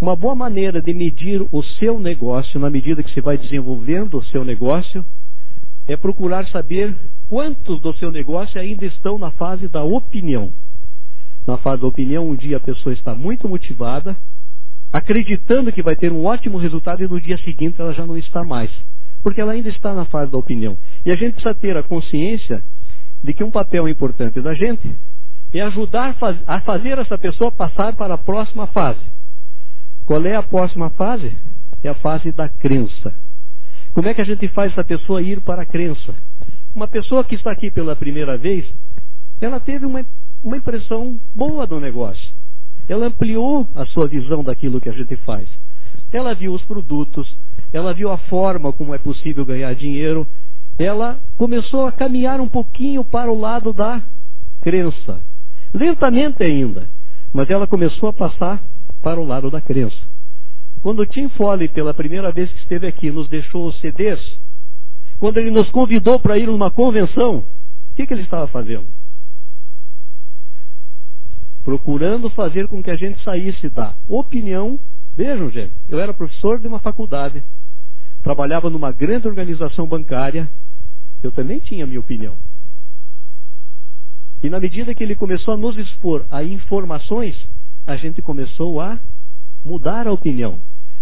Uma boa maneira de medir o seu negócio, na medida que você vai desenvolvendo o seu negócio, é procurar saber quantos do seu negócio ainda estão na fase da opinião. Na fase da opinião, um dia a pessoa está muito motivada, acreditando que vai ter um ótimo resultado e no dia seguinte ela já não está mais. Porque ela ainda está na fase da opinião. E a gente precisa ter a consciência de que um papel importante da gente é ajudar a fazer essa pessoa passar para a próxima fase. Qual é a próxima fase? É a fase da crença. Como é que a gente faz essa pessoa ir para a crença? Uma pessoa que está aqui pela primeira vez, ela teve uma, uma impressão boa do negócio. Ela ampliou a sua visão daquilo que a gente faz. Ela viu os produtos, ela viu a forma como é possível ganhar dinheiro, ela começou a caminhar um pouquinho para o lado da crença. Lentamente ainda, mas ela começou a passar para o lado da crença. Quando Tim Foley, pela primeira vez que esteve aqui, nos deixou os CDs, quando ele nos convidou para ir numa convenção, o que, que ele estava fazendo? Procurando fazer com que a gente saísse da opinião. Vejam, gente, eu era professor de uma faculdade, trabalhava numa grande organização bancária, eu também tinha minha opinião. E na medida que ele começou a nos expor a informações, a gente começou a mudar a opinião,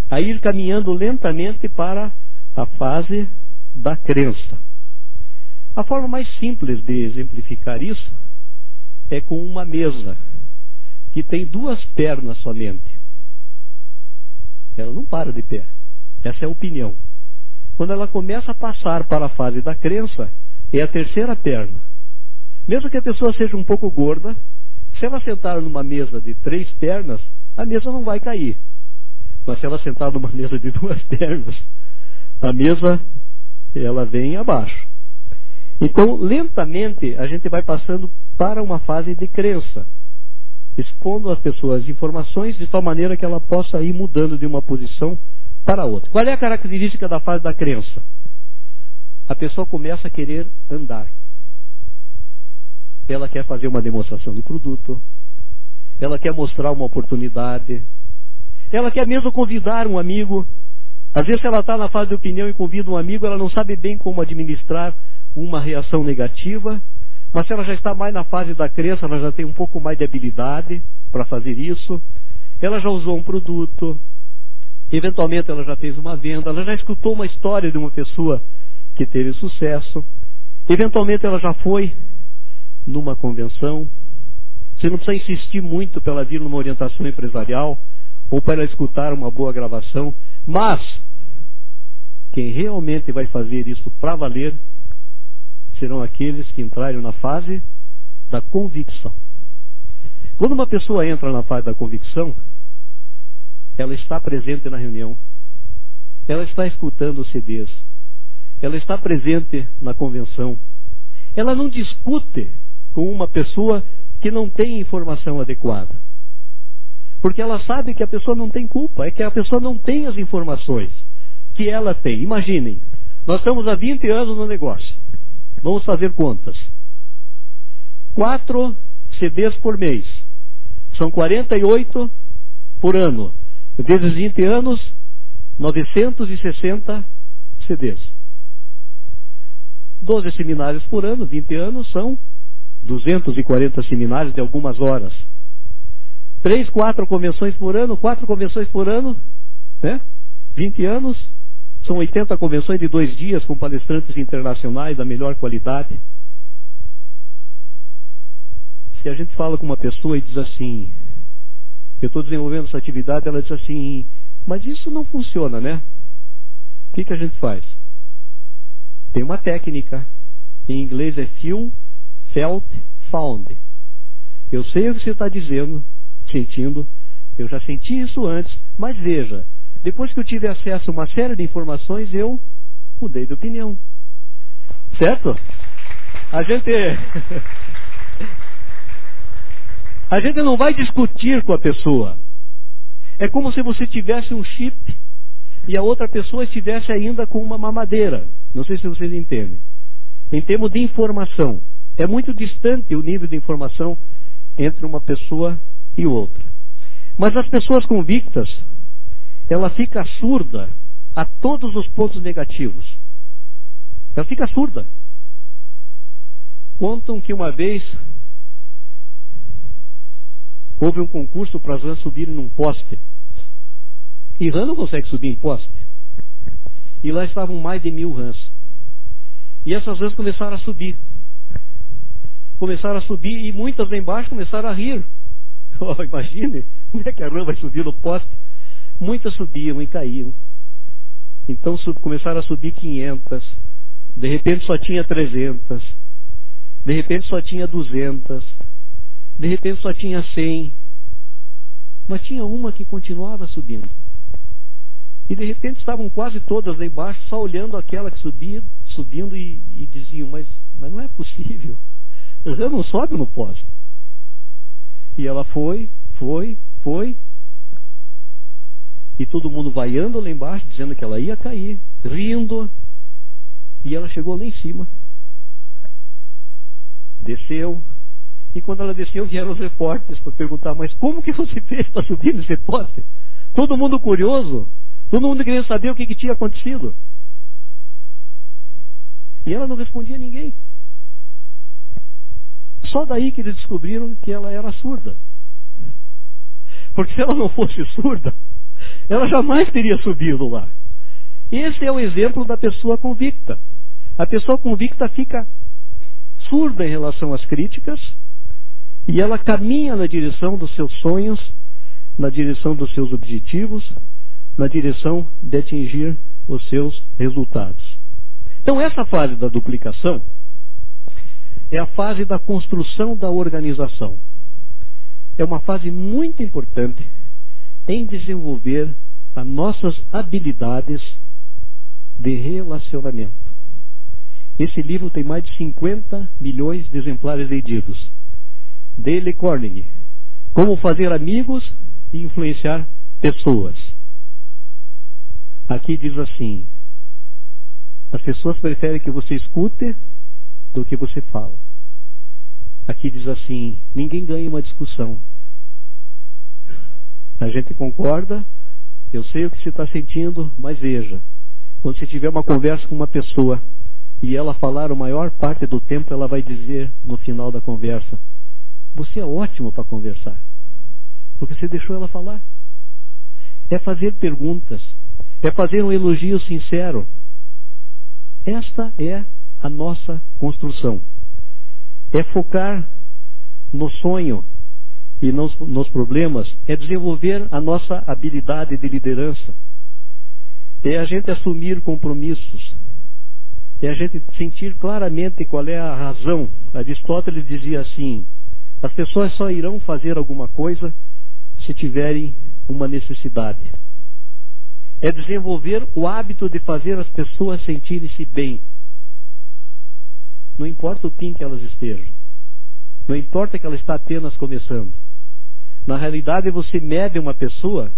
a ir caminhando lentamente para a fase da crença. A forma mais simples de exemplificar isso é com uma mesa que tem duas pernas somente. Ela não para de pé. Essa é a opinião. Quando ela começa a passar para a fase da crença, é a terceira perna. Mesmo que a pessoa seja um pouco gorda, se ela sentar numa mesa de três pernas, a mesa não vai cair. Mas se ela sentar numa mesa de duas pernas, a mesa ela vem abaixo. Então, lentamente, a gente vai passando para uma fase de crença, expondo às pessoas informações de tal maneira que ela possa ir mudando de uma posição para outra. Qual é a característica da fase da crença? A pessoa começa a querer andar. Ela quer fazer uma demonstração de produto. Ela quer mostrar uma oportunidade. Ela quer mesmo convidar um amigo. Às vezes, ela está na fase de opinião e convida um amigo, ela não sabe bem como administrar uma reação negativa. Mas se ela já está mais na fase da crença, ela já tem um pouco mais de habilidade para fazer isso. Ela já usou um produto, Eventualmente ela já fez uma venda, ela já escutou uma história de uma pessoa que teve sucesso. Eventualmente ela já foi numa convenção. Você não precisa insistir muito para ela vir numa orientação empresarial ou para escutar uma boa gravação. Mas, quem realmente vai fazer isso para valer serão aqueles que entrarem na fase da convicção. Quando uma pessoa entra na fase da convicção, ela está presente na reunião. Ela está escutando os CDs. Ela está presente na convenção. Ela não discute com uma pessoa que não tem informação adequada. Porque ela sabe que a pessoa não tem culpa, é que a pessoa não tem as informações que ela tem. Imaginem, nós estamos há 20 anos no negócio. Vamos fazer contas. Quatro CDs por mês. São 48 por ano vezes 20 anos, 960 CDs. 12 seminários por ano, 20 anos, são 240 seminários de algumas horas. Três, quatro convenções por ano, quatro convenções por ano, né? 20 anos, são 80 convenções de dois dias com palestrantes internacionais da melhor qualidade. Se a gente fala com uma pessoa e diz assim, eu estou desenvolvendo essa atividade, ela diz assim, mas isso não funciona, né? O que, que a gente faz? Tem uma técnica. Em inglês é feel, felt, found. Eu sei o que você está dizendo, sentindo. Eu já senti isso antes, mas veja, depois que eu tive acesso a uma série de informações, eu mudei de opinião. Certo? A gente. A gente não vai discutir com a pessoa. É como se você tivesse um chip e a outra pessoa estivesse ainda com uma mamadeira. Não sei se vocês entendem. Em termos de informação, é muito distante o nível de informação entre uma pessoa e outra. Mas as pessoas convictas, ela fica surda a todos os pontos negativos. Ela fica surda. Contam que uma vez houve um concurso para as rãs subirem num poste. E rã não consegue subir em poste. E lá estavam mais de mil rãs. E essas rãs começaram a subir. Começaram a subir e muitas lá embaixo começaram a rir. Oh, imagine como é que a rã vai subir no poste. Muitas subiam e caíam. Então começaram a subir 500. De repente só tinha 300. De repente só tinha 200. De repente só tinha 100. Mas tinha uma que continuava subindo. E de repente estavam quase todas lá embaixo, só olhando aquela que subia, subindo e, e diziam, mas, mas não é possível. Eu não sobe no poste. E ela foi, foi, foi. E todo mundo vaiando lá embaixo, dizendo que ela ia cair, rindo. E ela chegou lá em cima. Desceu. E quando ela desceu, vieram os repórteres para perguntar, mas como que você fez para subir nesse poste? Todo mundo curioso. Todo mundo queria saber o que, que tinha acontecido. E ela não respondia a ninguém. Só daí que eles descobriram que ela era surda. Porque se ela não fosse surda, ela jamais teria subido lá. Esse é o exemplo da pessoa convicta. A pessoa convicta fica surda em relação às críticas e ela caminha na direção dos seus sonhos, na direção dos seus objetivos, na direção de atingir os seus resultados. Então, essa fase da duplicação é a fase da construção da organização. É uma fase muito importante em desenvolver as nossas habilidades de relacionamento. Esse livro tem mais de 50 milhões de exemplares vendidos. Dale Carnegie. Como fazer amigos e influenciar pessoas. Aqui diz assim: as pessoas preferem que você escute do que você fala. Aqui diz assim: ninguém ganha uma discussão. A gente concorda, eu sei o que você está sentindo, mas veja, quando você tiver uma conversa com uma pessoa e ela falar a maior parte do tempo, ela vai dizer no final da conversa: Você é ótimo para conversar, porque você deixou ela falar. É fazer perguntas, é fazer um elogio sincero. Esta é a nossa construção. É focar no sonho e nos, nos problemas, é desenvolver a nossa habilidade de liderança. É a gente assumir compromissos. É a gente sentir claramente qual é a razão. Aristóteles dizia assim: as pessoas só irão fazer alguma coisa se tiverem uma necessidade é desenvolver o hábito de fazer as pessoas sentirem-se bem. Não importa o fim que elas estejam. Não importa que ela está apenas começando. Na realidade, você mede uma pessoa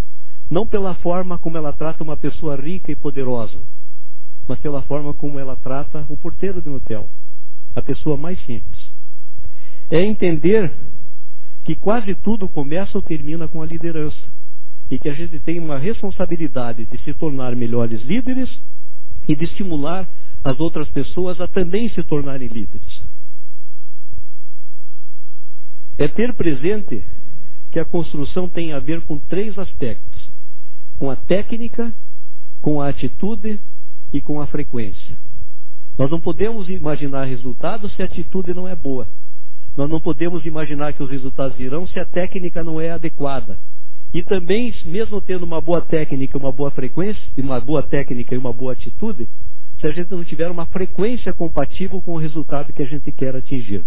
não pela forma como ela trata uma pessoa rica e poderosa, mas pela forma como ela trata o porteiro de um hotel, a pessoa mais simples. É entender que quase tudo começa ou termina com a liderança e que a gente tem uma responsabilidade de se tornar melhores líderes e de estimular as outras pessoas a também se tornarem líderes. É ter presente que a construção tem a ver com três aspectos: com a técnica, com a atitude e com a frequência. Nós não podemos imaginar resultados se a atitude não é boa. Nós não podemos imaginar que os resultados virão se a técnica não é adequada. E também, mesmo tendo uma boa técnica, uma boa frequência, uma boa técnica e uma boa atitude, se a gente não tiver uma frequência compatível com o resultado que a gente quer atingir.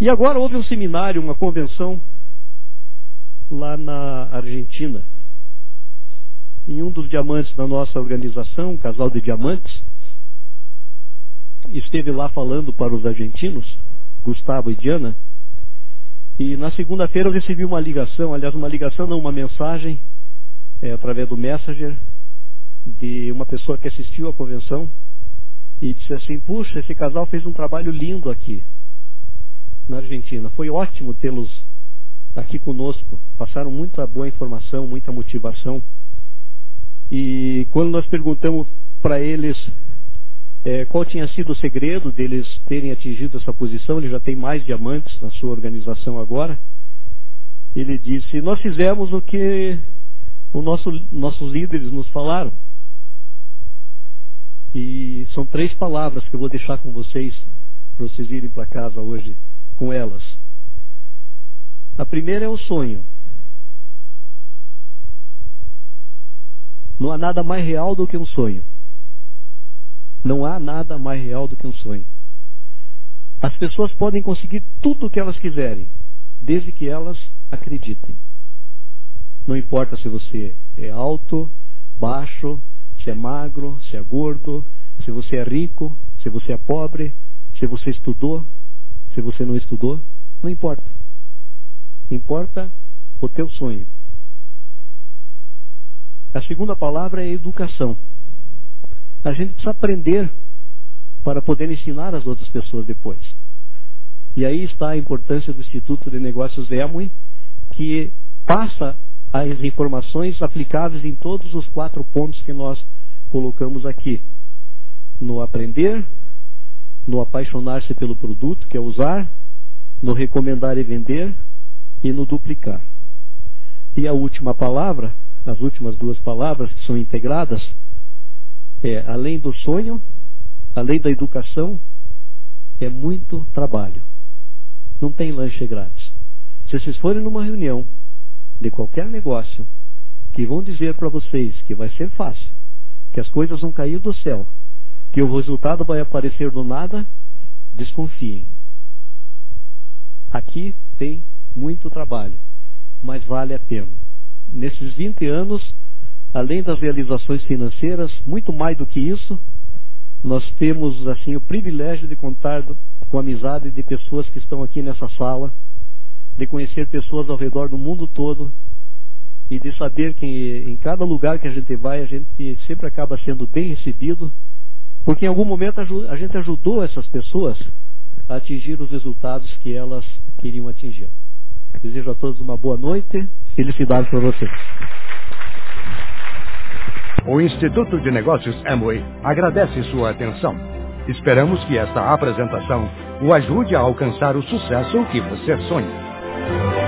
E agora houve um seminário, uma convenção lá na Argentina. Em um dos diamantes da nossa organização, um casal de diamantes, esteve lá falando para os argentinos, Gustavo e Diana, e na segunda-feira eu recebi uma ligação, aliás, uma ligação, não, uma mensagem, é, através do Messenger, de uma pessoa que assistiu à convenção, e disse assim: Puxa, esse casal fez um trabalho lindo aqui, na Argentina. Foi ótimo tê-los aqui conosco, passaram muita boa informação, muita motivação. E quando nós perguntamos para eles é, qual tinha sido o segredo deles terem atingido essa posição, ele já tem mais diamantes na sua organização agora. Ele disse: Nós fizemos o que os nosso, nossos líderes nos falaram. E são três palavras que eu vou deixar com vocês, para vocês irem para casa hoje com elas. A primeira é o sonho. Não há nada mais real do que um sonho. Não há nada mais real do que um sonho. As pessoas podem conseguir tudo o que elas quiserem, desde que elas acreditem. Não importa se você é alto, baixo, se é magro, se é gordo, se você é rico, se você é pobre, se você estudou, se você não estudou, não importa. Importa o teu sonho. A segunda palavra é educação. A gente precisa aprender para poder ensinar as outras pessoas depois. E aí está a importância do Instituto de Negócios Emui, que passa as informações aplicáveis em todos os quatro pontos que nós colocamos aqui. No aprender, no apaixonar-se pelo produto, que é usar, no recomendar e vender e no duplicar. E a última palavra, as últimas duas palavras que são integradas, é além do sonho, além da educação, é muito trabalho. Não tem lanche grátis. Se vocês forem numa reunião de qualquer negócio que vão dizer para vocês que vai ser fácil, que as coisas vão cair do céu, que o resultado vai aparecer do nada, desconfiem. Aqui tem muito trabalho, mas vale a pena. Nesses 20 anos, além das realizações financeiras, muito mais do que isso, nós temos assim o privilégio de contar com a amizade de pessoas que estão aqui nessa sala, de conhecer pessoas ao redor do mundo todo e de saber que em cada lugar que a gente vai, a gente sempre acaba sendo bem recebido, porque em algum momento a gente ajudou essas pessoas a atingir os resultados que elas queriam atingir. Desejo a todos uma boa noite. Felicidades para vocês. O Instituto de Negócios Amway agradece sua atenção. Esperamos que esta apresentação o ajude a alcançar o sucesso que você sonha. Thank you.